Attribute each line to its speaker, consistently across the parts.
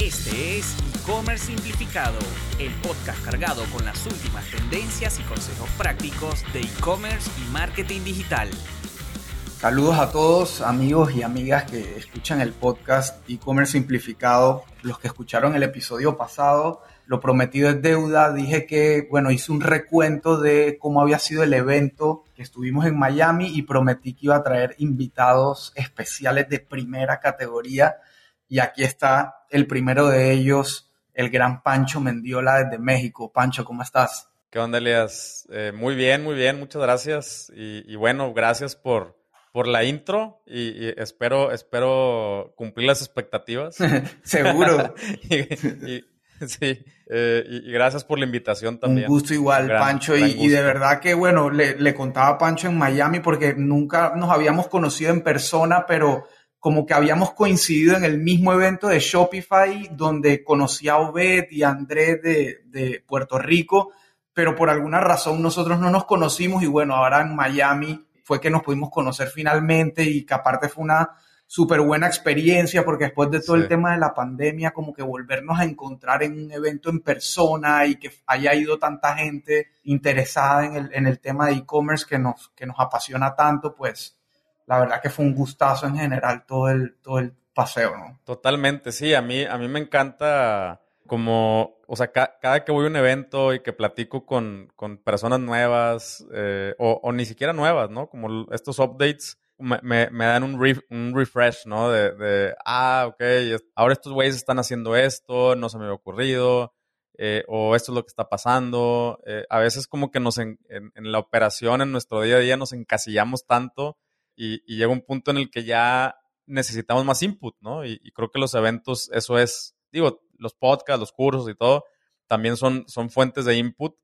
Speaker 1: Este es E-Commerce Simplificado, el podcast cargado con las últimas tendencias y consejos prácticos de e-commerce y marketing digital.
Speaker 2: Saludos a todos amigos y amigas que escuchan el podcast E-Commerce Simplificado, los que escucharon el episodio pasado. Lo prometido es deuda. Dije que, bueno, hice un recuento de cómo había sido el evento que estuvimos en Miami y prometí que iba a traer invitados especiales de primera categoría. Y aquí está el primero de ellos, el gran Pancho Mendiola desde México. Pancho, ¿cómo estás?
Speaker 3: ¿Qué onda, Elias? Eh, muy bien, muy bien, muchas gracias. Y, y bueno, gracias por, por la intro y, y espero, espero cumplir las expectativas.
Speaker 2: Seguro.
Speaker 3: y, y, sí, eh, y, gracias por la invitación también.
Speaker 2: Un gusto igual, gran, Pancho. Gran y, de verdad que, bueno, le, le, contaba a Pancho en Miami porque nunca nos habíamos conocido en persona, pero como que habíamos coincidido en el mismo evento de Shopify donde conocí a Obed y a Andrés de, de Puerto Rico, pero por alguna razón nosotros no nos conocimos y bueno, ahora en Miami fue que nos pudimos conocer finalmente y que aparte fue una súper buena experiencia porque después de todo sí. el tema de la pandemia, como que volvernos a encontrar en un evento en persona y que haya ido tanta gente interesada en el, en el tema de e-commerce que nos, que nos apasiona tanto, pues la verdad que fue un gustazo en general todo el, todo el paseo, ¿no?
Speaker 3: Totalmente, sí, a mí, a mí me encanta como, o sea, ca cada que voy a un evento y que platico con, con personas nuevas eh, o, ni siquiera nuevas, ¿no? Como estos updates me, me, dan un, un, refresh, ¿no? De, de, ah, ok, ahora estos güeyes están haciendo esto, no se me había ocurrido, eh, o esto es lo que está pasando. Eh, a veces como que nos en, en, la operación, en nuestro día a día, nos encasillamos tanto y, y llega un punto en el que ya necesitamos más input, ¿no? Y, creo que los eventos, eso es, digo, los podcasts, los cursos y todo, también son, son fuentes de input,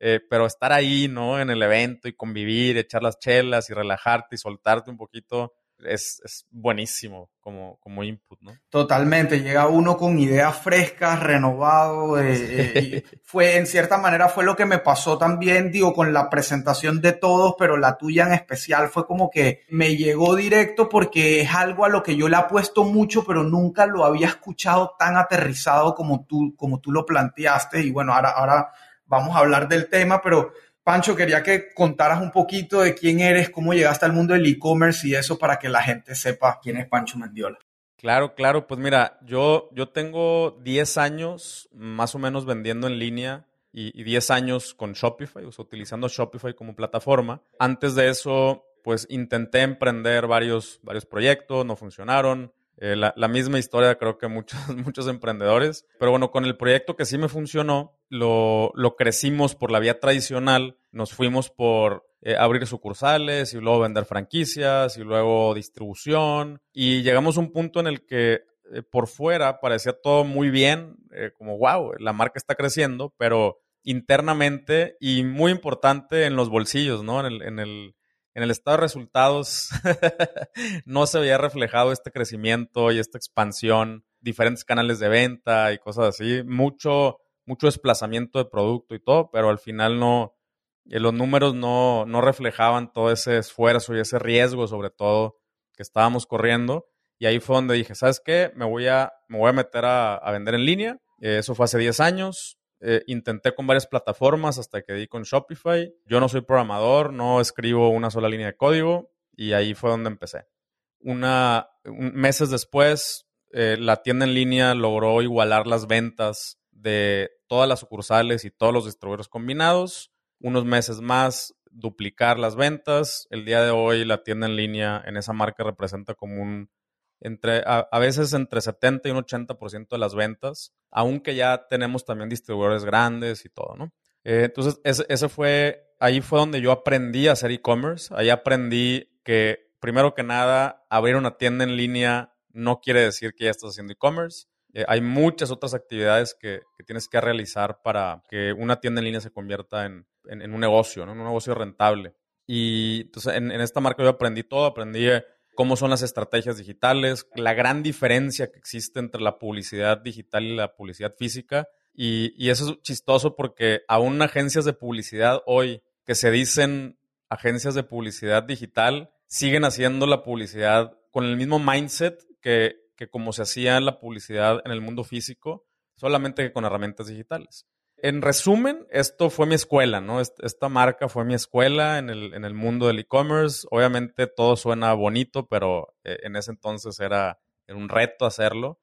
Speaker 3: eh, pero estar ahí, ¿no? En el evento y convivir, echar las chelas y relajarte y soltarte un poquito, es, es buenísimo como, como input, ¿no?
Speaker 2: Totalmente, llega uno con ideas frescas, renovado, eh, eh, fue, en cierta manera fue lo que me pasó también, digo, con la presentación de todos, pero la tuya en especial fue como que me llegó directo porque es algo a lo que yo le apuesto mucho, pero nunca lo había escuchado tan aterrizado como tú, como tú lo planteaste, y bueno, ahora, ahora vamos a hablar del tema, pero Pancho, quería que contaras un poquito de quién eres, cómo llegaste al mundo del e-commerce y eso para que la gente sepa quién es Pancho Mendiola.
Speaker 3: Claro, claro. Pues mira, yo, yo tengo 10 años más o menos vendiendo en línea y, y 10 años con Shopify, o sea, utilizando Shopify como plataforma. Antes de eso, pues intenté emprender varios, varios proyectos, no funcionaron. Eh, la, misma historia creo que muchos, muchos emprendedores. Pero bueno, con el proyecto que sí me funcionó, lo, lo crecimos por la vía tradicional. Nos fuimos por eh, abrir sucursales y luego vender franquicias y luego distribución. Y llegamos a un punto en el que eh, por fuera parecía todo muy bien, como wow, la marca está creciendo, pero internamente y muy importante en los bolsillos, ¿no? En el, en el, en el estado de resultados no se veía reflejado este crecimiento y esta expansión, diferentes canales de venta y cosas así, mucho, mucho desplazamiento de producto y todo, pero al final no, eh, los números no, no reflejaban todo ese esfuerzo y ese riesgo, sobre todo, que estábamos corriendo. Y ahí fue donde dije, ¿sabes qué? Me voy a, me voy a meter a, a vender en línea. Eh, eso fue hace 10 años. Eh, intenté con varias plataformas hasta que di con Shopify. Yo no soy programador, no escribo una sola línea de código y ahí fue donde empecé. Una, un, meses después, eh, la tienda en línea logró igualar las ventas de todas las sucursales y todos los distribuidores combinados. Unos meses más, duplicar las ventas. El día de hoy, la tienda en línea en esa marca representa como un entre, a, a, veces entre 70 y un 80% de las ventas, aunque ya tenemos también distribuidores grandes y todo, ¿no? Eh, entonces, ese, fue, ahí fue donde yo aprendí a hacer e-commerce, ahí aprendí que, primero que nada, abrir una tienda en línea no quiere decir que ya estás haciendo e-commerce. Eh, hay muchas otras actividades que, que, tienes que realizar para que una tienda en línea se convierta en, en, un negocio, ¿no? En un negocio rentable. Y entonces, en, en esta marca yo aprendí todo, aprendí cómo son las estrategias digitales, la gran diferencia que existe entre la publicidad digital y la publicidad física. Y, eso es chistoso porque aún agencias de publicidad hoy que se dicen agencias de publicidad digital siguen haciendo la publicidad con el mismo mindset que, que como se hacía la publicidad en el mundo físico, solamente con herramientas digitales. En resumen, esto fue mi escuela, ¿no? Esta marca fue mi escuela en el, en el mundo del e-commerce. Obviamente todo suena bonito, pero eh, en ese entonces era, un reto hacerlo.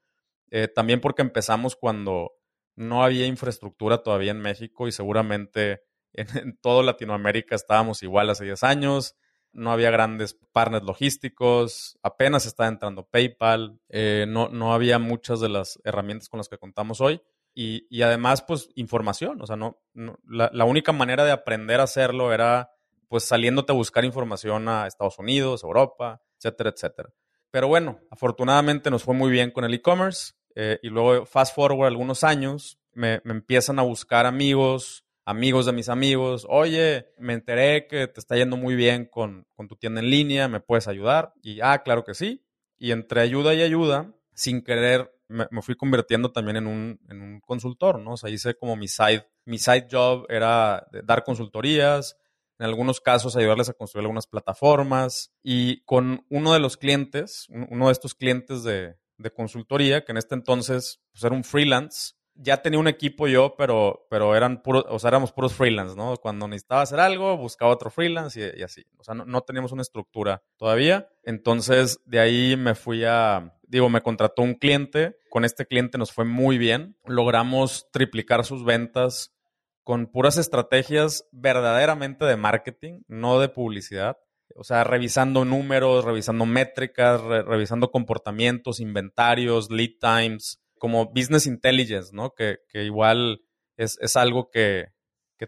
Speaker 3: Eh, también porque empezamos cuando no había infraestructura todavía en México y seguramente en, toda Latinoamérica estábamos igual hace 10 años. No había grandes partners logísticos, apenas estaba entrando PayPal, eh, no, no había muchas de las herramientas con las que contamos hoy. Y, además, pues, información. O sea, no, la, única manera de aprender a hacerlo era, pues, saliéndote a buscar información a Estados Unidos, Europa, etcétera, etcétera. Pero bueno, afortunadamente nos fue muy bien con el e-commerce. Eh, y luego, fast forward algunos años, me, empiezan a buscar amigos, amigos de mis amigos. Oye, me enteré que te está yendo muy bien con, con tu tienda en línea, ¿me puedes ayudar? Y, ah, claro que sí. Y entre ayuda y ayuda, sin querer me, fui convirtiendo también en un, en un, consultor, ¿no? O sea, hice como mi side, mi side job era dar consultorías, en algunos casos ayudarles a construir algunas plataformas y con uno de los clientes, uno de estos clientes de, de consultoría, que en este entonces pues, era un freelance, ya tenía un equipo yo, pero, pero eran puros, o sea, éramos puros freelance, ¿no? Cuando necesitaba hacer algo, buscaba otro freelance y, así. O sea, no, no, teníamos una estructura todavía. Entonces, de ahí me fui a, digo, me contrató un cliente. Con este cliente nos fue muy bien. Logramos triplicar sus ventas con puras estrategias verdaderamente de marketing, no de publicidad. O sea, revisando números, revisando métricas, revisando comportamientos, inventarios, lead times, como business intelligence, ¿no? Que, igual es, algo que,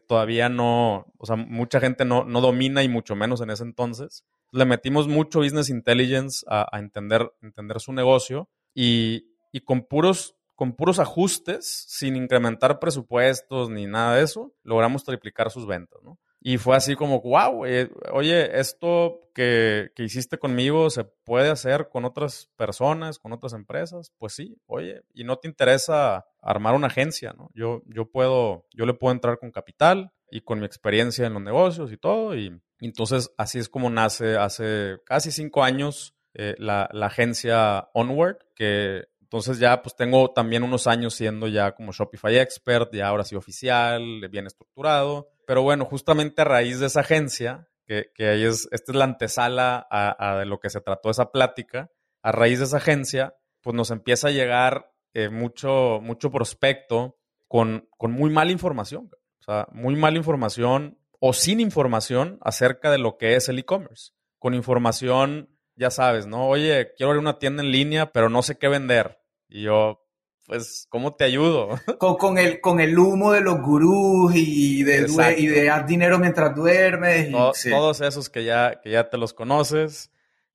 Speaker 3: todavía no, o sea, mucha gente no, domina y mucho menos en ese entonces. Le metimos mucho business intelligence a, entender, entender su negocio y, y, con, puros, con puros ajustes, sin incrementar presupuestos ni nada de eso, logramos triplicar sus ventas, ¿no? Y fue así como, wow, oye, esto que, hiciste conmigo se puede hacer con otras personas, con otras empresas. Pues sí, oye, y no te interesa armar una agencia, ¿no? Yo, yo puedo, yo le puedo entrar con capital y con mi experiencia en los negocios y todo. Y, entonces así es como nace hace casi cinco años eh, la, agencia Onward, que entonces ya pues tengo también unos años siendo ya como Shopify Expert, ya ahora sí oficial, bien estructurado. Pero bueno, justamente a raíz de esa agencia, que, que ahí es, esta es la antesala a, de lo que se trató esa plática, a raíz de esa agencia, pues nos empieza a llegar eh, mucho, mucho prospecto con, con muy mala información. O sea, muy mala información o sin información acerca de lo que es el e-commerce. Con información ya sabes, ¿no? Oye, quiero abrir una tienda en línea, pero no sé qué vender. Y yo, pues, ¿cómo te ayudo?
Speaker 2: Con, el, con el humo de los gurús y de, y de haz dinero mientras duermes.
Speaker 3: Todos esos que ya, que ya te los conoces.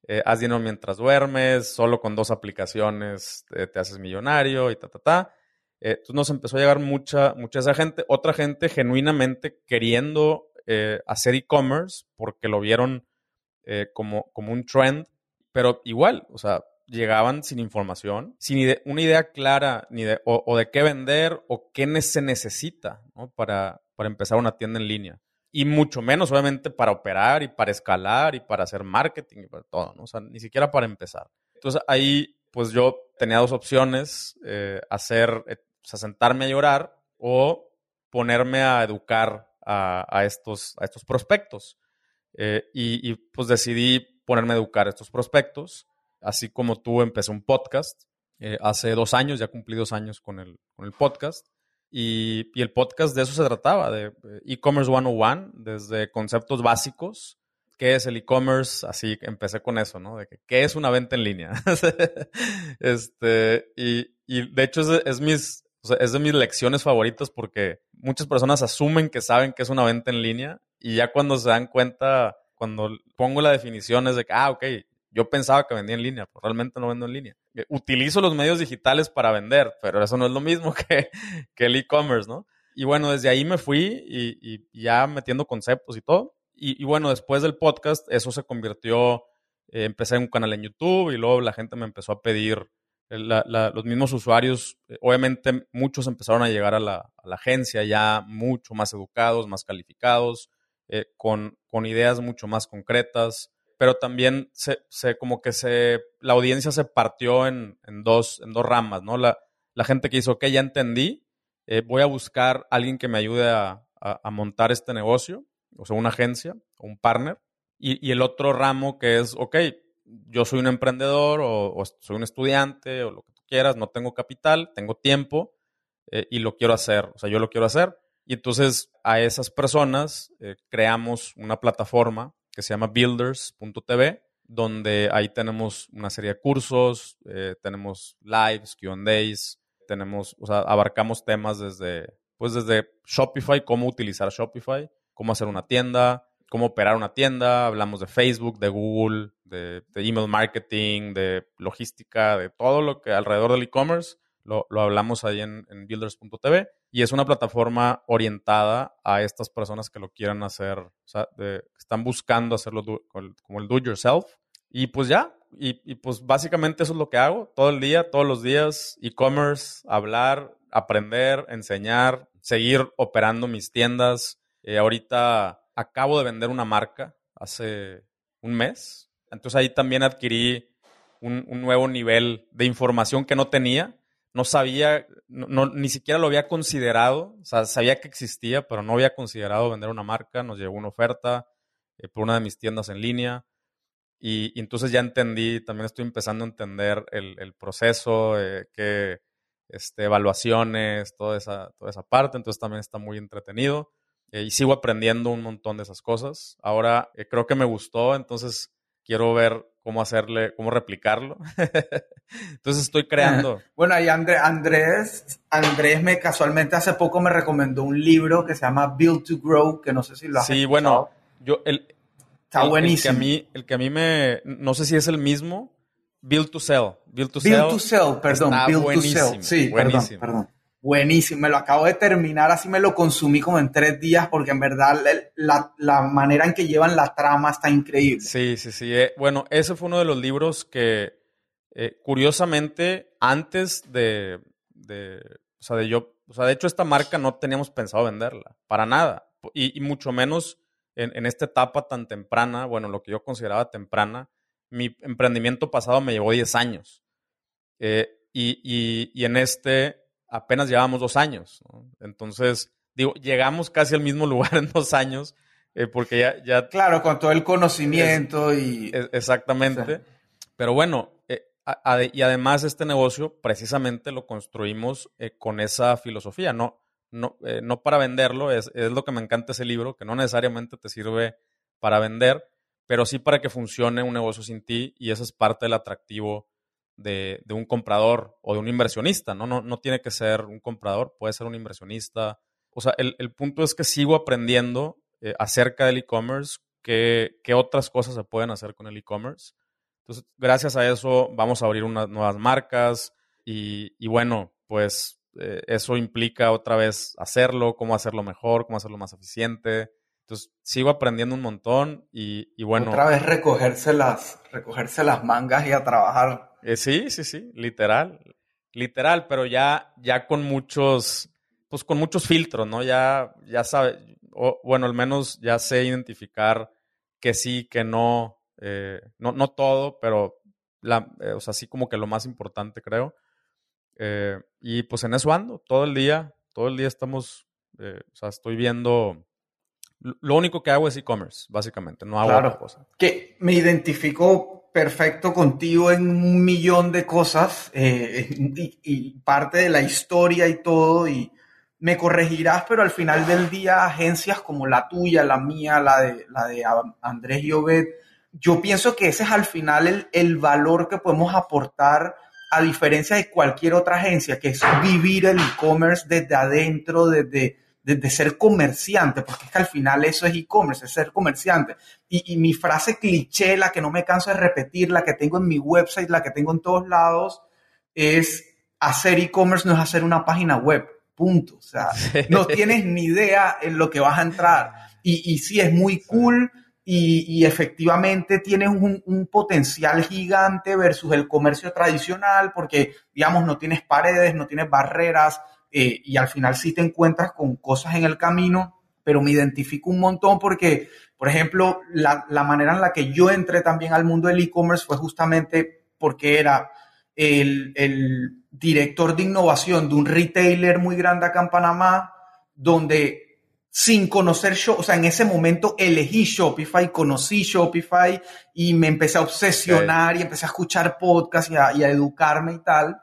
Speaker 3: Eh, haz dinero mientras duermes, solo con dos aplicaciones te, haces millonario y ta, ta, ta. Eh, entonces nos empezó a llegar mucha, mucha esa gente, otra gente genuinamente queriendo eh, hacer e-commerce porque lo vieron como, como un trend pero igual, o sea, llegaban sin información, sin una idea clara ni de, o, de qué vender o qué se necesita para, para empezar una tienda en línea. Y mucho menos, obviamente, para operar y para escalar y para hacer marketing y para todo, ¿no? O sea, ni siquiera para empezar. Entonces ahí, pues yo tenía dos opciones, eh, hacer, eh, o sea, sentarme a llorar o ponerme a educar a, estos, a estos prospectos. Eh, y, y, pues decidí ponerme a educar a estos prospectos. Así como tú empecé un podcast eh, hace dos años, ya cumplí dos años con el, con el podcast. Y, y, el podcast de eso se trataba, de eh, e-commerce 101, desde conceptos básicos, qué es el e-commerce, así empecé con eso, ¿no? De que, qué es una venta en línea. este, y, y, de hecho es, es mis, es de mis lecciones favoritas porque muchas personas asumen que saben que es una venta en línea y ya cuando se dan cuenta cuando pongo la definición es de que, ah, ok, yo pensaba que vendía en línea, pero realmente no vendo en línea. Eh, utilizo los medios digitales para vender, pero eso no es lo mismo que, que el e-commerce, ¿no? Y bueno, desde ahí me fui y, ya metiendo conceptos y todo. Y, bueno, después del podcast, eso se convirtió, eh, empecé en un canal en YouTube y luego la gente me empezó a pedir, eh, los mismos usuarios, obviamente muchos empezaron a llegar a la, agencia ya mucho más educados, más calificados, eh, con, ideas mucho más concretas, pero también se, como que se, la audiencia se partió en, dos, en dos ramas, ¿no? La, gente que hizo, ok, ya entendí, eh, voy a buscar alguien que me ayude a, a, montar este negocio, o sea, una agencia, un partner, y, y, el otro ramo que es, ok, yo soy un emprendedor o, soy un estudiante o lo que tú quieras, no tengo capital, tengo tiempo eh, y lo quiero hacer, o sea, yo lo quiero hacer. Y entonces a esas personas eh, creamos una plataforma que se llama builders.tv, donde ahí tenemos una serie de cursos, eh, tenemos lives, QAs, tenemos, o sea, abarcamos temas desde, pues desde Shopify, cómo utilizar Shopify, cómo hacer una tienda, cómo operar una tienda, hablamos de Facebook, de Google, de, email marketing, de logística, de todo lo que alrededor del e-commerce, lo, hablamos ahí en, builders.tv y es una plataforma orientada a estas personas que lo quieran hacer, o sea, están buscando hacerlo como el do yourself. Y pues ya, y, y, pues básicamente eso es lo que hago todo el día, todos los días, e-commerce, hablar, aprender, enseñar, seguir operando mis tiendas. Eh, ahorita acabo de vender una marca hace un mes, entonces ahí también adquirí un, un nuevo nivel de información que no tenía. No sabía, no, ni siquiera lo había considerado, o sea, sabía que existía, pero no había considerado vender una marca, nos llegó una oferta eh, por una de mis tiendas en línea. Y, entonces ya entendí, también estoy empezando a entender el, proceso, eh, qué este, evaluaciones, toda esa, toda esa parte, entonces también está muy entretenido eh, y sigo aprendiendo un montón de esas cosas. Ahora creo que me gustó, entonces quiero ver cómo hacerle, cómo replicarlo. Entonces estoy creando.
Speaker 2: Bueno, ahí Andrés, Andrés me casualmente hace poco me recomendó un libro que se llama Build to Grow, que no sé si lo has
Speaker 3: Sí, bueno, yo el Está buenísimo. El que a mí, el que a mí me, no sé si es el mismo, Build to Sell.
Speaker 2: Build to Sell. Build to Sell, perdón. Build to Sell. Sí, buenísimo. perdón, perdón. Buenísimo, me lo acabo de terminar, así me lo consumí como en tres días porque en verdad la, la manera en que llevan la trama está increíble.
Speaker 3: Sí, sí, sí. Eh, bueno, ese fue uno de los libros que, eh, curiosamente, antes de, de, o sea, de yo, o sea, de hecho esta marca no teníamos pensado venderla, para nada. Y, mucho menos en, en, esta etapa tan temprana, bueno, lo que yo consideraba temprana, mi emprendimiento pasado me llevó 10 años. Eh, y, y, y en este apenas llevamos dos años. Entonces, digo, llegamos casi al mismo lugar en dos años, eh, porque ya, ya...
Speaker 2: Claro, con todo el conocimiento y...
Speaker 3: exactamente. Pero bueno, eh, y además este negocio precisamente lo construimos eh, con esa filosofía, no, no, no para venderlo, es, es lo que me encanta ese libro, que no necesariamente te sirve para vender, pero sí para que funcione un negocio sin ti y ese es parte del atractivo de, un comprador o de un inversionista, ¿no? ¿no? No tiene que ser un comprador, puede ser un inversionista. O sea, el, punto es que sigo aprendiendo eh, acerca del e-commerce, qué, otras cosas se pueden hacer con el e-commerce. Entonces, gracias a eso vamos a abrir unas nuevas marcas y, bueno, pues eh, eso implica otra vez hacerlo, cómo hacerlo mejor, cómo hacerlo más eficiente. Entonces, sigo aprendiendo un montón y, y bueno.
Speaker 2: Otra vez recogerse las, recogerse las mangas y a trabajar
Speaker 3: eh, sí, sí, sí, literal. Literal, pero ya, ya con muchos, pues con muchos filtros, ¿no? Ya, ya sabe, o, bueno, al menos ya sé identificar que sí, que no, eh, no, no todo, pero la, eh, o sea, sí como que lo más importante, creo. y pues en eso ando, todo el día, todo el día estamos, o sea, estoy viendo, lo único que hago es e-commerce, básicamente, no hago otra cosa.
Speaker 2: Que me identifico perfecto contigo en un millón de cosas eh, y, parte de la historia y todo y me corregirás, pero al final del día agencias como la tuya, la mía, la de, la de Andrés y Obed, yo pienso que ese es al final el, el valor que podemos aportar a diferencia de cualquier otra agencia, que es vivir el e-commerce desde adentro, desde de, ser comerciante, porque es que al final eso es e-commerce, es ser comerciante. Y, mi frase cliché, la que no me canso de repetir, la que tengo en mi website, la que tengo en todos lados, es hacer e-commerce no es hacer una página web, punto. O sea, no tienes ni idea en lo que vas a entrar. Y, y sí, es muy cool y, efectivamente tienes un, un, potencial gigante versus el comercio tradicional porque, digamos, no tienes paredes, no tienes barreras, eh, y al final sí te encuentras con cosas en el camino, pero me identifico un montón porque, por ejemplo, la, manera en la que yo entré también al mundo del e-commerce fue justamente porque era el, el director de innovación de un retailer muy grande acá en Panamá, donde sin conocer Shopify, o sea, en ese momento elegí Shopify, conocí Shopify y me empecé a obsesionar y empecé a escuchar podcasts y a, educarme y tal.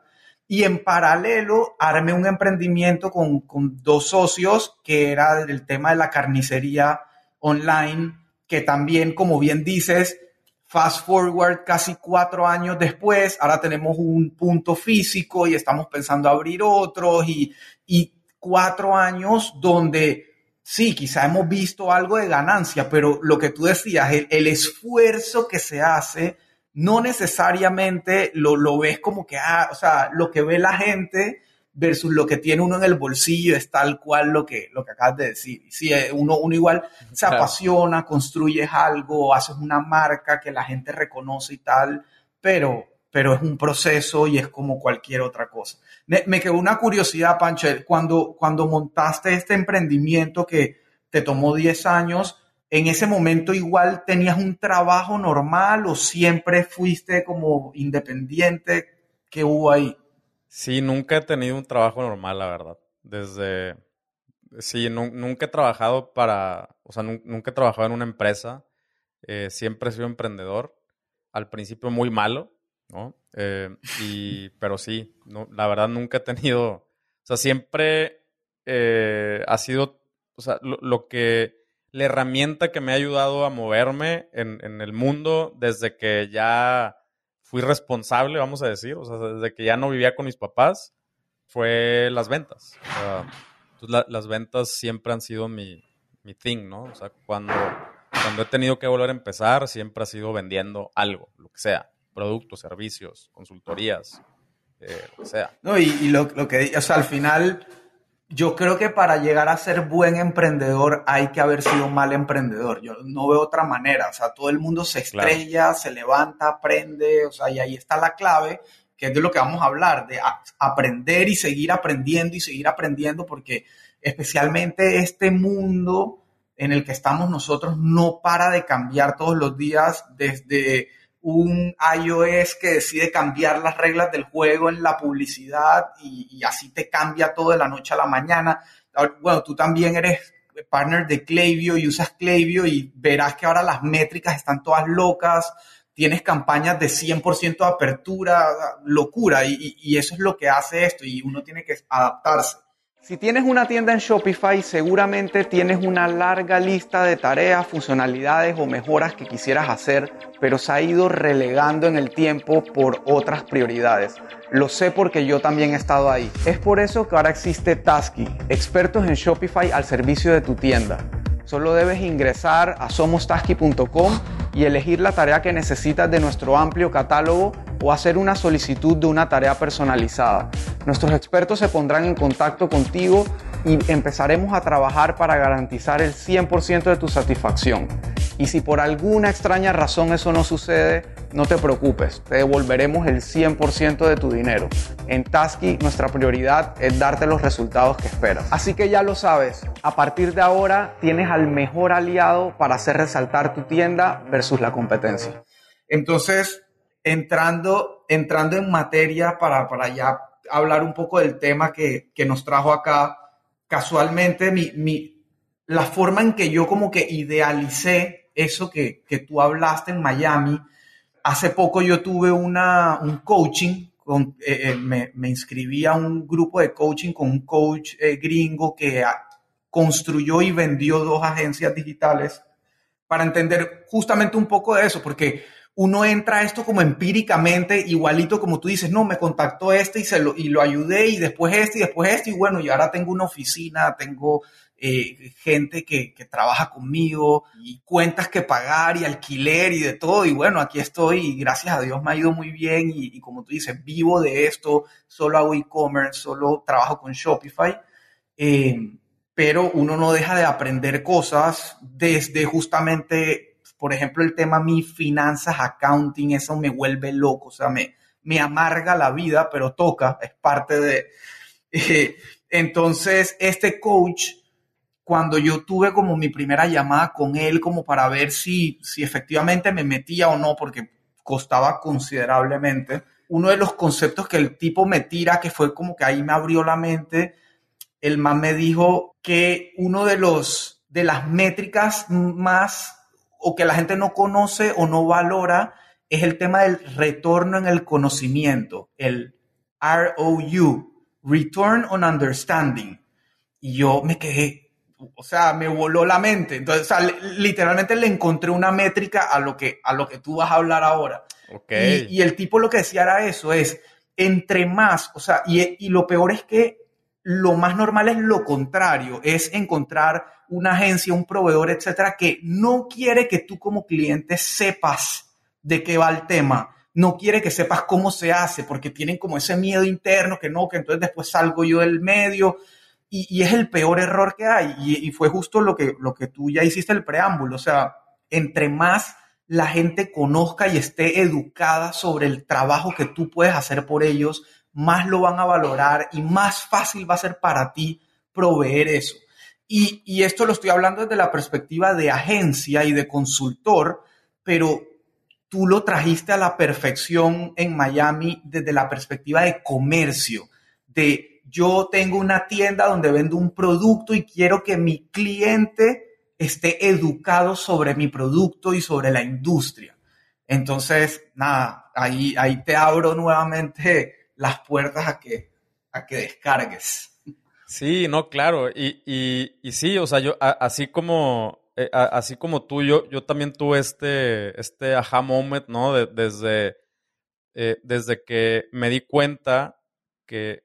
Speaker 2: Y en paralelo armé un emprendimiento con, con dos socios que era el tema de la carnicería online, que también, como bien dices, fast forward casi cuatro años después, ahora tenemos un punto físico y estamos pensando abrir otros y, y cuatro años donde sí, quizá hemos visto algo de ganancia, pero lo que tú decías, el, esfuerzo que se hace, no necesariamente lo, lo ves como que, ah, o sea, lo que ve la gente versus lo que tiene uno en el bolsillo es tal cual lo que, lo que acabas de decir. Sí, eh, uno, uno igual se apasiona, construyes algo, haces una marca que la gente reconoce y tal, pero, pero es un proceso y es como cualquier otra cosa. Me, quedó una curiosidad, Pancho, cuando, cuando montaste este emprendimiento que te tomó 10 años, ¿en ese momento igual tenías un trabajo normal o siempre fuiste como independiente? ¿Qué hubo ahí?
Speaker 3: Sí, nunca he tenido un trabajo normal, la verdad. Desde... Sí, nunca he trabajado para... O sea, nunca he trabajado en una empresa. Eh, siempre he sido emprendedor. Al principio muy malo, ¿no? Eh, y, pero sí, no, la verdad nunca he tenido, o sea, siempre eh, ha sido, o sea, lo, que, la herramienta que me ha ayudado a moverme en, en, el mundo desde que ya fui responsable, vamos a decir, o sea, desde que ya no vivía con mis papás, fue las ventas. Sea, las ventas siempre han sido mi, mi thing, ¿no? O sea, cuando, cuando he tenido que volver a empezar, siempre ha sido vendiendo algo, lo que sea productos, servicios, consultorías, eh, o sea.
Speaker 2: No, y, lo, que, o sea, al final, yo creo que para llegar a ser buen emprendedor hay que haber sido mal emprendedor. Yo no veo otra manera. O sea, todo el mundo se estrella, se levanta, aprende, o sea, y ahí está la clave, que es de lo que vamos a hablar, de aprender y seguir aprendiendo y seguir aprendiendo, porque especialmente este mundo en el que estamos nosotros no para de cambiar todos los días desde un iOS que decide cambiar las reglas del juego en la publicidad y, así te cambia todo de la noche a la mañana. Bueno, tú también eres partner de Klaviyo y usas Klaviyo y verás que ahora las métricas están todas locas, tienes campañas de 100% de apertura, locura, y eso es lo que hace esto y uno tiene que adaptarse. Si tienes una tienda en Shopify, seguramente tienes una larga lista de tareas, funcionalidades o mejoras que quisieras hacer, pero se ha ido relegando en el tiempo por otras prioridades. Lo sé porque yo también he estado ahí. Es por eso que ahora existe Tasky, expertos en Shopify al servicio de tu tienda. Solo debes ingresar a somostasky.com y elegir la tarea que necesitas de nuestro amplio catálogo o hacer una solicitud de una tarea personalizada. Nuestros expertos se pondrán en contacto contigo y empezaremos a trabajar para garantizar el 100% de tu satisfacción. Y si por alguna extraña razón eso no sucede, no te preocupes, te devolveremos el 100% de tu dinero. En Tasky nuestra prioridad es darte los resultados que esperas. Así que ya lo sabes, a partir de ahora tienes al mejor aliado para hacer resaltar tu tienda versus la competencia. Entonces, entrando, entrando en materia para, para ya hablar un poco del tema que, que nos trajo acá, casualmente mi, mi, la forma en que yo como que idealicé eso que, que tú hablaste en Miami, hace poco yo tuve una, un coaching, con, eh, eh, me, me, inscribí a un grupo de coaching con un coach eh, gringo que construyó y vendió dos agencias digitales para entender justamente un poco de eso, porque uno entra a esto como empíricamente, igualito como tú dices, no, me contactó este y, se lo, y lo ayudé y después este y después este y bueno, y ahora tengo una oficina, tengo eh, gente que, que, trabaja conmigo y cuentas que pagar y alquiler y de todo y bueno, aquí estoy y gracias a Dios me ha ido muy bien y, como tú dices, vivo de esto, solo hago e-commerce, solo trabajo con Shopify. Eh, pero uno no deja de aprender cosas desde justamente por ejemplo, el tema mi finanzas, accounting, eso me vuelve loco, o sea, me, me amarga la vida, pero toca, es parte de... Eh, entonces, este coach, cuando yo tuve como mi primera llamada con él, como para ver si, si efectivamente me metía o no, porque costaba considerablemente. Uno de los conceptos que el tipo me tira, que fue como que ahí me abrió la mente, el man me dijo que uno de los de las métricas más o que la gente no conoce o no valora es el tema del retorno en el conocimiento, el ROU, Return on Understanding. Y yo me quedé, o sea, me voló la mente. Entonces, literalmente le encontré una métrica a lo que, a lo que tú vas a hablar ahora.
Speaker 3: Okay.
Speaker 2: Y, el tipo lo que decía era eso, es, entre más, o sea, y, y lo peor es que lo más normal es lo contrario, es encontrar una agencia, un proveedor, etcétera, que no quiere que tú como cliente sepas de qué va el tema, no quiere que sepas cómo se hace, porque tienen como ese miedo interno que no, que entonces después salgo yo del medio. Y, es el peor error que hay. Y, fue justo lo que, lo que tú ya hiciste el preámbulo. O sea, entre más la gente conozca y esté educada sobre el trabajo que tú puedes hacer por ellos, más lo van a valorar y más fácil va a ser para ti proveer eso. Y, esto lo estoy hablando desde la perspectiva de agencia y de consultor, pero tú lo trajiste a la perfección en Miami desde la perspectiva de comercio, de yo tengo una tienda donde vendo un producto y quiero que mi cliente esté educado sobre mi producto y sobre la industria. Entonces, nada, ahí, ahí te abro nuevamente las puertas a que, a que descargues.
Speaker 3: Sí, no, claro. Y, y, sí, o sea, yo, así como, eh, así como tú, yo, yo también tuve este, este aha moment, ¿no? desde, eh, desde que me di cuenta que,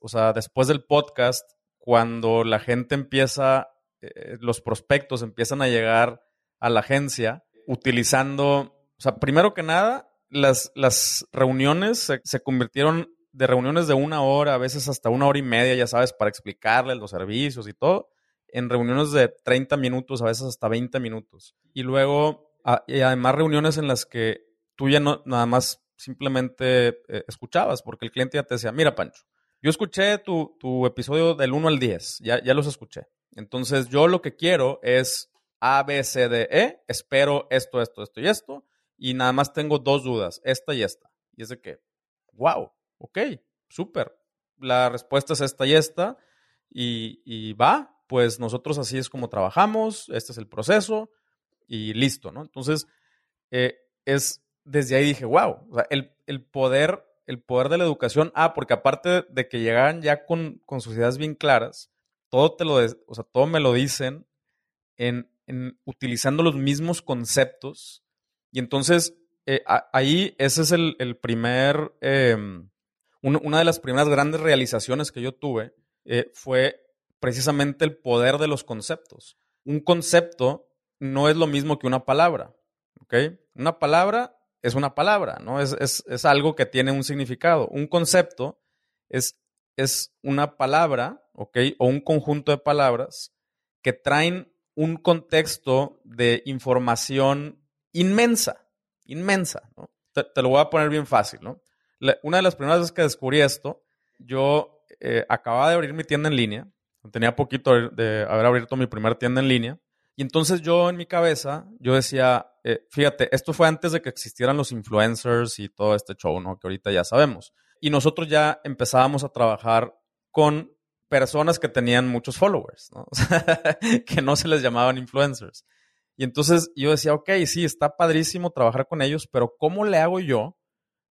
Speaker 3: o sea, después del podcast, cuando la gente empieza, eh, los prospectos empiezan a llegar a la agencia utilizando, o sea, primero que nada, las, las reuniones se, convirtieron de reuniones de una hora, a veces hasta una hora y media, ya sabes, para explicarles los servicios y todo, en reuniones de 30 minutos, a veces hasta 20 minutos. Y luego, y además reuniones en las que tú ya no, nada más simplemente eh, escuchabas, porque el cliente ya te decía, mira Pancho, yo escuché tu, tu episodio del 1 al 10, ya, ya los escuché. Entonces yo lo que quiero es A, B, C, D, E, espero esto, esto, esto y esto y nada más tengo dos dudas, esta y esta. Y es de que, wow, ok, súper. La respuesta es esta y esta. Y, va, pues nosotros así es como trabajamos, este es el proceso y listo, ¿no? Entonces, eh, es, desde ahí dije, wow, el, poder, el poder de la educación, ah, porque aparte de que llegaran ya con, con sus ideas bien claras, todo te lo, o sea, todo me lo dicen en, en utilizando los mismos conceptos y entonces, eh, ahí ese es el, primer, em, una de las primeras grandes realizaciones que yo tuve eh, fue precisamente el poder de los conceptos. Un concepto no es lo mismo que una palabra, ¿ok? Una palabra es una palabra, ¿no? Es, es, algo que tiene un significado. Un concepto es, es una palabra, ¿ok? O un conjunto de palabras que traen un contexto de información inmensa, inmensa. Te, lo voy a poner bien fácil. una de las primeras veces que descubrí esto, yo eh, acababa de abrir mi tienda en línea, tenía poquito de haber abierto mi primera tienda en línea, y entonces yo en mi cabeza, yo decía, eh, fíjate, esto fue antes de que existieran los influencers y todo este show, ¿no? Que ahorita ya sabemos. Y nosotros ya empezábamos a trabajar con personas que tenían muchos followers, que no se les llamaban influencers. Y entonces yo decía, ok, sí, está padrísimo trabajar con ellos, pero ¿cómo le hago yo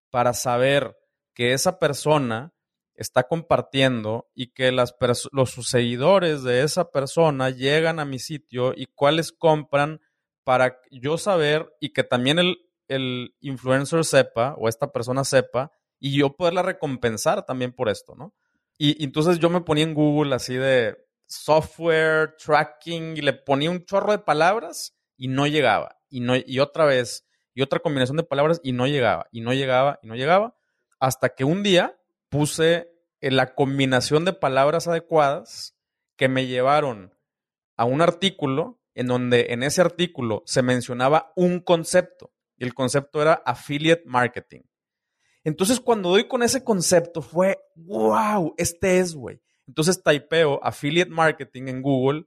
Speaker 3: para saber que esa persona está compartiendo y que las los seguidores de esa persona llegan a mi sitio y cuáles compran para yo saber y que también el, el influencer sepa o esta persona sepa y yo poderla recompensar también por esto, ¿no? Y entonces yo me ponía en Google así de software, tracking y le ponía un chorro de palabras y no llegaba. Y, no, y otra vez, y otra combinación de palabras y no llegaba, y no llegaba, y no llegaba, hasta que un día puse la combinación de palabras adecuadas que me llevaron a un artículo en donde en ese artículo se mencionaba un concepto y el concepto era affiliate marketing. Entonces cuando doy con ese concepto fue, wow, este es, güey. Entonces typeo affiliate marketing en Google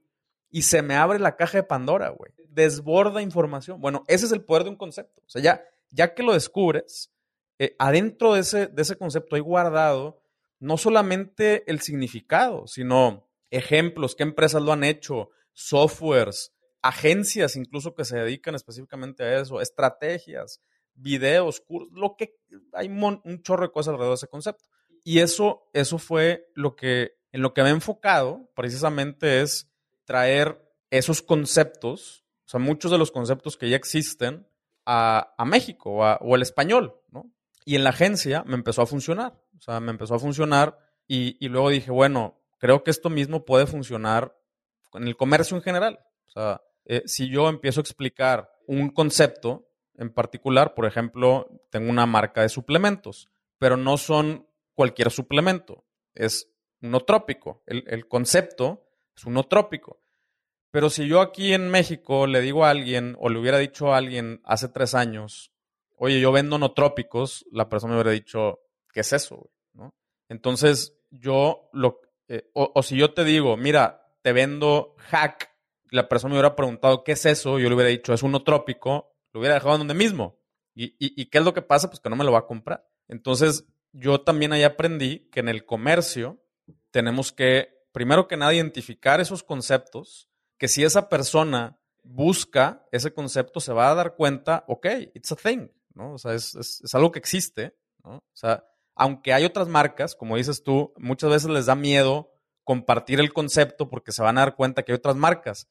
Speaker 3: y se me abre la caja de Pandora, güey. Desborda información. Bueno, ese es el poder de un concepto. O sea, ya, ya que lo descubres, eh, adentro de ese, de ese concepto hay guardado no solamente el significado, sino ejemplos, qué empresas lo han hecho, softwares, agencias incluso que se dedican específicamente a eso, estrategias, videos, cursos, lo que hay un chorro de cosas alrededor de ese concepto. Y eso, eso fue lo que, en lo que me he enfocado precisamente es traer esos conceptos, o sea, muchos de los conceptos que ya existen a, México o, el español, ¿no? Y en la agencia me empezó a funcionar, o sea, me empezó a funcionar y, y luego dije, bueno, creo que esto mismo puede funcionar en el comercio en general. O sea, eh, si yo empiezo a explicar un concepto en particular, por ejemplo, tengo una marca de suplementos, pero no son cualquier suplemento, es unotrópico. El, el concepto es unotrópico. Pero si yo aquí en México le digo a alguien o le hubiera dicho a alguien hace tres años, oye, yo vendo notrópicos, la persona me hubiera dicho, ¿qué es eso? ¿No? Entonces, yo lo, eh, o, si yo te digo, mira, te vendo hack la persona me hubiera preguntado qué es eso, yo le hubiera dicho es uno trópico, lo hubiera dejado donde mismo. ¿Y, qué es lo que pasa? Pues que no me lo va a comprar. Entonces, yo también ahí aprendí que en el comercio tenemos que, primero que nada, identificar esos conceptos, que si esa persona busca ese concepto, se va a dar cuenta, ok, it's a thing, ¿no? O sea, es, es algo que existe, ¿no? O sea, aunque hay otras marcas, como dices tú, muchas veces les da miedo compartir el concepto porque se van a dar cuenta que hay otras marcas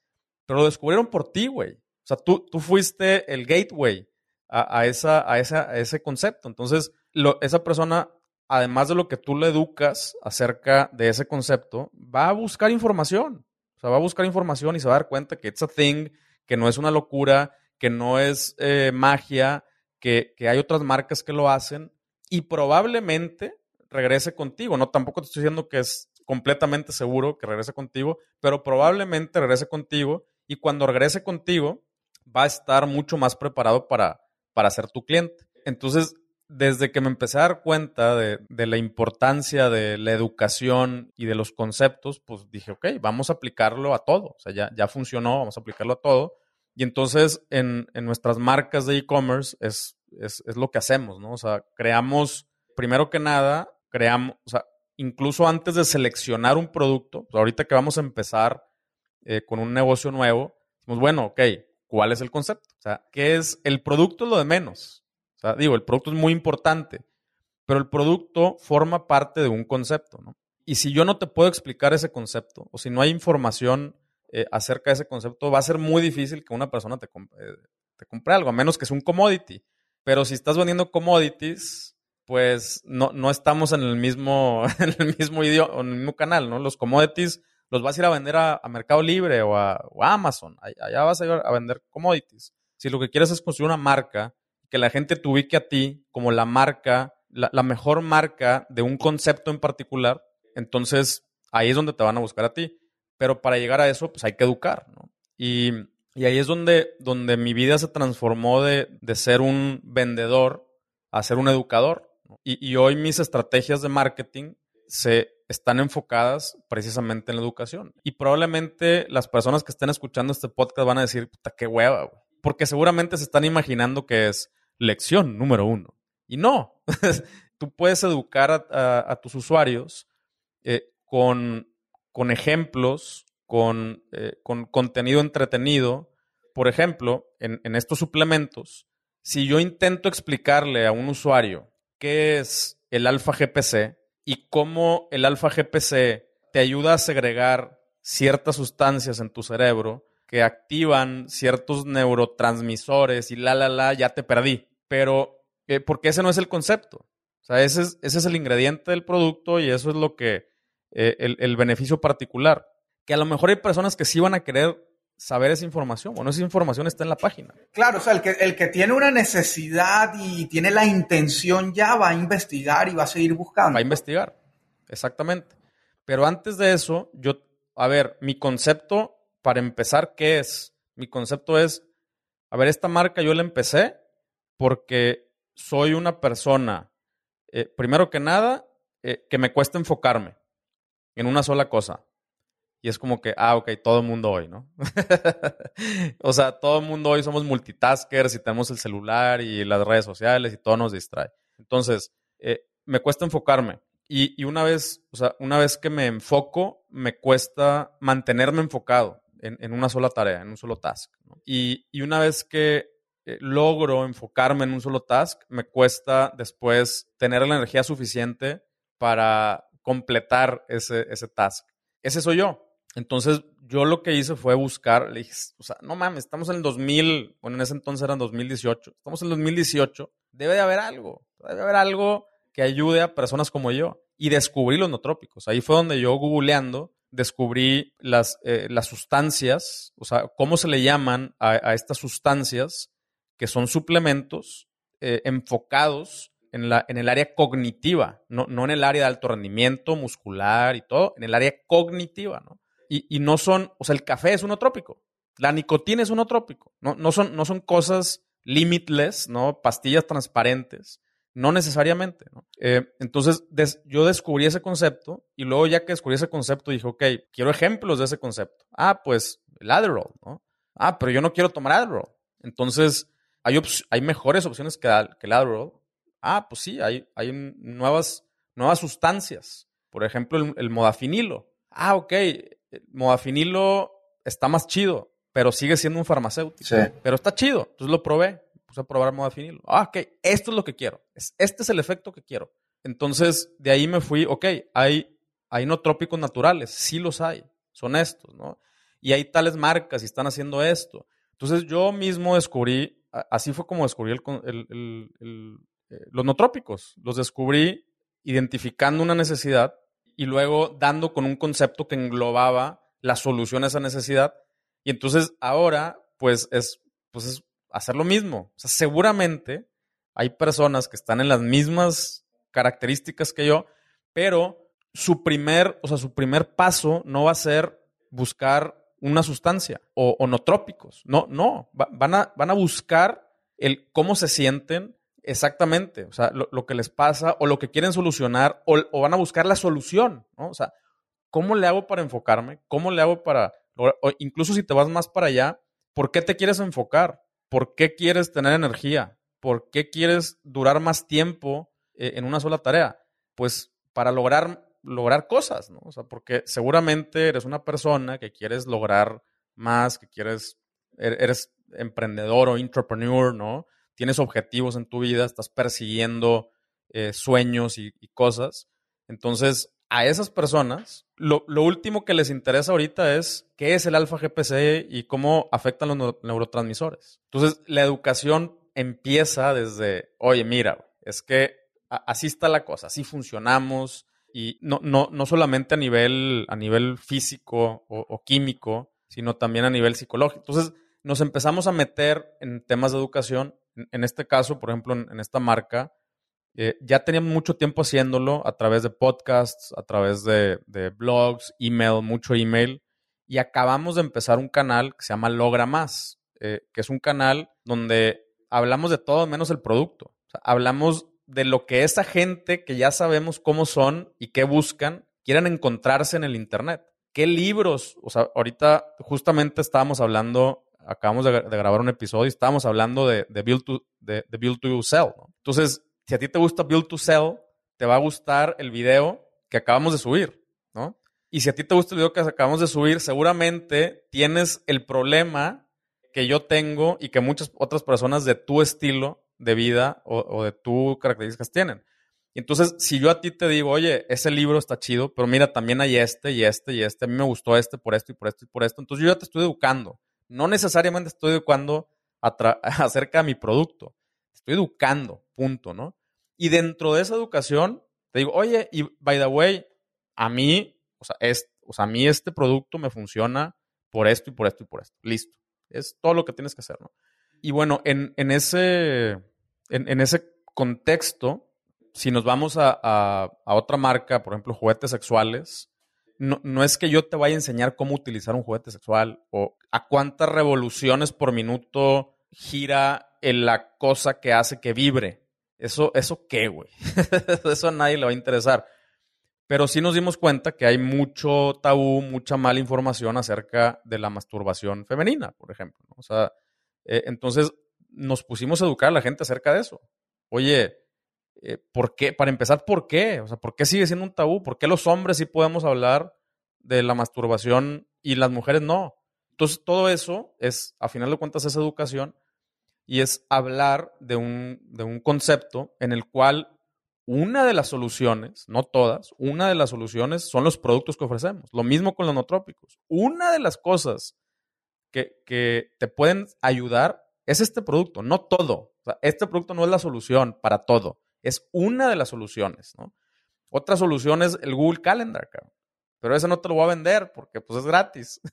Speaker 3: pero lo descubrieron por ti, güey. O sea, tú, tú fuiste el gateway a, esa, a, esa, a ese concepto. Entonces, esa persona, además de lo que tú le educas acerca de ese concepto, va a buscar información. O sea, va a buscar información y se va a dar cuenta que it's a thing, que no es una locura, que no es eh, magia, que, que hay otras marcas que lo hacen y probablemente regrese contigo. No, tampoco te estoy diciendo que es completamente seguro que regrese contigo, pero probablemente regrese contigo y cuando regrese contigo va a estar mucho más preparado para, para ser tu cliente. Entonces, desde que me empecé a dar cuenta de, la importancia de la educación y de los conceptos, pues dije, ok, vamos a aplicarlo a todo. O sea, ya, ya funcionó, vamos a aplicarlo a todo. Y entonces en, nuestras marcas de e-commerce es, es, lo que hacemos, ¿no? O sea, creamos, primero que nada, creamos, o sea, incluso antes de seleccionar un producto, pues ahorita que vamos a empezar eh, con un negocio nuevo, decimos, bueno, ok, ¿cuál es el concepto? O sea, ¿qué es? El producto es lo de menos. O sea, digo, el producto es muy importante, pero el producto forma parte de un concepto, ¿no? Y si yo no te puedo explicar ese concepto, o si no hay información eh, acerca de ese concepto, va a ser muy difícil que una persona te, eh, te compre algo, a menos que sea un commodity. Pero si estás vendiendo commodities, pues no, no estamos en el mismo, en el mismo en el mismo canal, ¿no? Los commodities los vas a ir a vender a, Mercado Libre o a, Amazon. Allá vas a ir a vender commodities. Si lo que quieres es construir una marca, que la gente te ubique a ti como la marca, la, mejor marca de un concepto en particular, entonces ahí es donde te van a buscar a ti. Pero para llegar a eso, pues hay que educar, ¿no? Y, ahí es donde, donde mi vida se transformó de, ser un vendedor a ser un educador. Y, y hoy mis estrategias de marketing se están enfocadas precisamente en la educación. Y probablemente las personas que estén escuchando este podcast van a decir, puta, qué hueva. Porque seguramente se están imaginando que es lección número uno. Y no, tú puedes educar a, tus usuarios eh, con, con, ejemplos, con, eh, con, contenido entretenido. Por ejemplo, en, en estos suplementos, si yo intento explicarle a un usuario qué es el alfa GPC, y cómo el alfa GPC te ayuda a segregar ciertas sustancias en tu cerebro que activan ciertos neurotransmisores y la, la, la, ya te perdí. Pero, eh, porque ese no es el concepto. O sea, ese es, ese es el ingrediente del producto y eso es lo que, eh, el, el, beneficio particular. Que a lo mejor hay personas que sí van a querer saber esa información. Bueno, esa información está en la página.
Speaker 2: Claro, o sea, el que, el que tiene una necesidad y tiene la intención ya va a investigar y va a seguir buscando.
Speaker 3: Va a investigar, exactamente. Pero antes de eso, yo, a ver, mi concepto, para empezar, ¿qué es? Mi concepto es, a ver, esta marca yo la empecé porque soy una persona, eh, primero que nada, eh, que me cuesta enfocarme en una sola cosa. Y es como que, ah, ok, todo el mundo hoy, ¿no? o sea, todo el mundo hoy somos multitaskers y tenemos el celular y las redes sociales y todo nos distrae. Entonces, eh, me cuesta enfocarme. Y, una vez, o sea, una vez que me enfoco, me cuesta mantenerme enfocado en, una sola tarea, en un solo task. Y, una vez que logro enfocarme en un solo task, me cuesta después tener la energía suficiente para completar ese, ese task. Ese soy yo. Entonces, yo lo que hice fue buscar, le dije, o sea, no mames, estamos en el 2000, bueno, en ese entonces era 2018, estamos en el 2018, debe de haber algo, debe de haber algo que ayude a personas como yo. Y descubrí los nootrópicos. Ahí fue donde yo, googleando, descubrí las, eh, las sustancias, o sea, cómo se le llaman a, estas sustancias que son suplementos eh, enfocados en, la, en el área cognitiva, no, no en el área de alto rendimiento muscular y todo, en el área cognitiva, ¿no? Y, no son, o sea, el café es unotrópico, la nicotina es unotrópico, no, no, son, no son cosas limitless, ¿no? Pastillas transparentes, no necesariamente, ¿no? Eh, entonces, yo descubrí ese concepto y luego ya que descubrí ese concepto dije, ok, quiero ejemplos de ese concepto. Ah, pues el Adderall, ¿no? Ah, pero yo no quiero tomar Adderall. Entonces, hay, hay mejores opciones que, que el Adderall. Ah, pues sí, hay, hay nuevas, nuevas sustancias. Por ejemplo, el, el modafinilo. Ah, ok, modafinilo está más chido, pero sigue siendo un farmacéutico. Sí. Pero está chido. Entonces lo probé. Puse a probar modafinilo. Ah, ok, esto es lo que quiero. Este es el efecto que quiero. Entonces, de ahí me fui, ok, hay, hay no trópicos naturales, sí los hay, son estos, ¿no? Y hay tales marcas y están haciendo esto. Entonces, yo mismo descubrí, así fue como descubrí el, eh, los no trópicos. Los descubrí identificando una necesidad y luego dando con un concepto que englobaba la solución a esa necesidad. Y entonces ahora, pues es, pues es hacer lo mismo. O sea, seguramente hay personas que están en las mismas características que yo, pero su primer, o sea, su primer paso no va a ser buscar una sustancia o, o no trópicos. No, no. van, a, van a buscar el cómo se sienten Exactamente, o sea, lo, que les pasa o lo que quieren solucionar o, van a buscar la solución, ¿no? O sea, ¿cómo le hago para enfocarme? ¿Cómo le hago para, incluso si te vas más para allá, ¿por qué te quieres enfocar? ¿Por qué quieres tener energía? ¿Por qué quieres durar más tiempo eh, en una sola tarea? Pues para lograr, lograr cosas, ¿no? O sea, porque seguramente eres una persona que quieres lograr más, que quieres, er, eres emprendedor o entrepreneur, ¿no? tienes objetivos en tu vida, estás persiguiendo eh, sueños y, cosas. Entonces, a esas personas, lo, último que les interesa ahorita es qué es el alfa GPC y cómo afectan los neurotransmisores. Entonces, la educación empieza desde, oye, mira, es que así está la cosa, así funcionamos y no, no, no solamente a nivel, a nivel físico o, químico, sino también a nivel psicológico. Entonces, nos empezamos a meter en temas de educación en este caso, por ejemplo, en, esta marca, eh, ya teníamos mucho tiempo haciéndolo a través de podcasts, a través de, blogs, email, mucho email, y acabamos de empezar un canal que se llama Logra Más, eh, que es un canal donde hablamos de todo menos el producto. hablamos de lo que esa gente que ya sabemos cómo son y qué buscan, quieran encontrarse en el Internet. ¿Qué libros? O sea, ahorita justamente estábamos hablando acabamos de, grabar un episodio y estábamos hablando de, build, to, de, build to Sell. Entonces, si a ti te gusta Build to Sell, te va a gustar el video que acabamos de subir, ¿no? Y si a ti te gusta el video que acabamos de subir, seguramente tienes el problema que yo tengo y que muchas otras personas de tu estilo de vida o, de tus características tienen. Entonces, si yo a ti te digo, oye, ese libro está chido, pero mira, también hay este y este y este, a mí me gustó este por esto y por esto y por esto, entonces yo ya te estoy educando. No necesariamente estoy educando acerca de mi producto. Estoy educando, punto, ¿no? Y dentro de esa educación, te digo, oye, y by the way, a mí, o sea, es, o sea, a mí este producto me funciona por esto y por esto y por esto. Listo. Es todo lo que tienes que hacer, ¿no? Y bueno, en, ese, en, ese contexto, si nos vamos a, a, otra marca, por ejemplo, juguetes sexuales, no, es que yo te vaya a enseñar cómo utilizar un juguete sexual o a cuántas revoluciones por minuto gira en la cosa que hace que vibre. Eso, eso qué, güey. eso a nadie le va a interesar. Pero sí nos dimos cuenta que hay mucho tabú, mucha mala información acerca de la masturbación femenina, por ejemplo. O sea, eh, entonces nos pusimos a educar a la gente acerca de eso. Oye, eh, ¿por qué? Para empezar, ¿por qué? O sea, ¿por qué sigue siendo un tabú? ¿Por qué los hombres sí podemos hablar de la masturbación y las mujeres no? Entonces, todo eso es, a final de cuentas, es educación y es hablar de un, de un concepto en el cual una de las soluciones, no todas, una de las soluciones son los productos que ofrecemos. Lo mismo con los no trópicos. Una de las cosas que, te pueden ayudar es este producto, no todo. este producto no es la solución para todo, es una de las soluciones. Otra solución es el Google Calendar, pero ese no te lo voy a vender porque pues es gratis.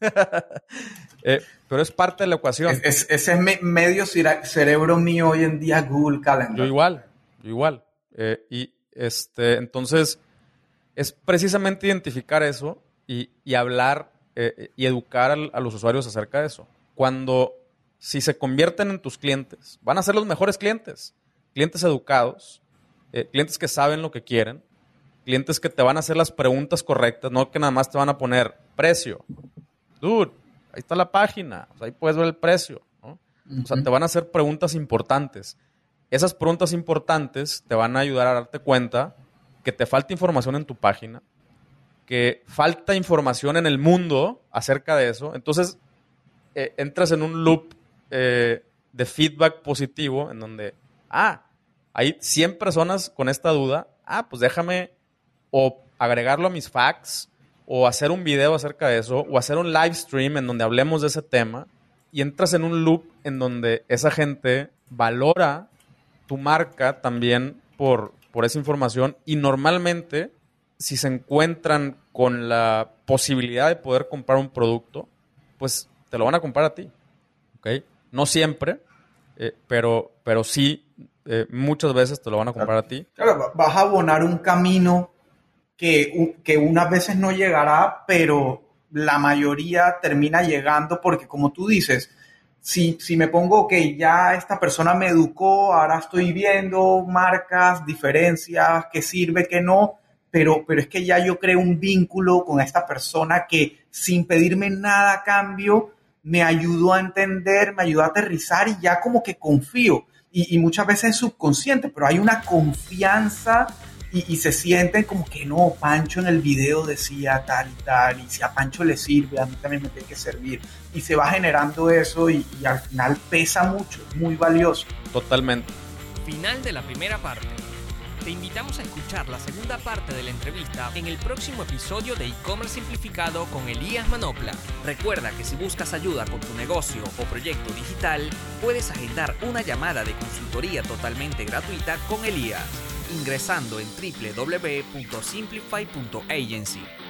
Speaker 3: Eh, pero es parte de la ecuación.
Speaker 2: ese es medio cerebro mío hoy en día, Google Calendar.
Speaker 3: Yo igual, yo igual. Eh, y este, entonces, es precisamente identificar eso y, hablar eh, y educar a los usuarios acerca de eso. Cuando, si se convierten en tus clientes, van a ser los mejores clientes. Clientes educados, eh, clientes que saben lo que quieren, clientes que te van a hacer las preguntas correctas, no que nada más te van a poner precio. Dude, ahí está la página, ahí puedes ver el precio. O sea, te van a hacer preguntas importantes. Esas preguntas importantes te van a ayudar a darte cuenta que te falta información en tu página, que falta información en el mundo acerca de eso. Entonces, eh, entras en un loop eh, de feedback positivo en donde, ah, hay 100 personas con esta duda, ah, pues déjame o agregarlo a mis facts o hacer un video acerca de eso o hacer un live stream en donde hablemos de ese tema y entras en un loop en donde esa gente valora tu marca también por, por esa información y normalmente si se encuentran con la posibilidad de poder comprar un producto, pues te lo van a comprar a ti. ¿ok? No siempre, eh, pero, pero sí, eh, muchas veces te lo van a comprar a ti.
Speaker 2: Claro, vas a abonar un camino que, que unas veces no llegará, pero la mayoría termina llegando porque, como tú dices, si, si me pongo que ya esta persona me educó, ahora estoy viendo marcas, diferencias, qué sirve, qué no, pero, pero es que ya yo creo un vínculo con esta persona que sin pedirme nada a cambio, me ayudó a entender, me ayudó a aterrizar y ya como que confío. Y, y muchas veces es subconsciente, pero hay una confianza y, se sienten como que no, Pancho en el video decía tal y tal, y si a Pancho le sirve, a mí también me tiene que servir. Y se va generando eso y, y al final pesa mucho, muy valioso.
Speaker 3: Totalmente.
Speaker 1: Final de la primera parte. Te invitamos a escuchar la segunda parte de la entrevista en el próximo episodio de e-commerce simplificado con Elías Manopla. Recuerda que si buscas ayuda con tu negocio o proyecto digital, puedes agendar una llamada de consultoría totalmente gratuita con Elías ingresando en www.simplify.agency.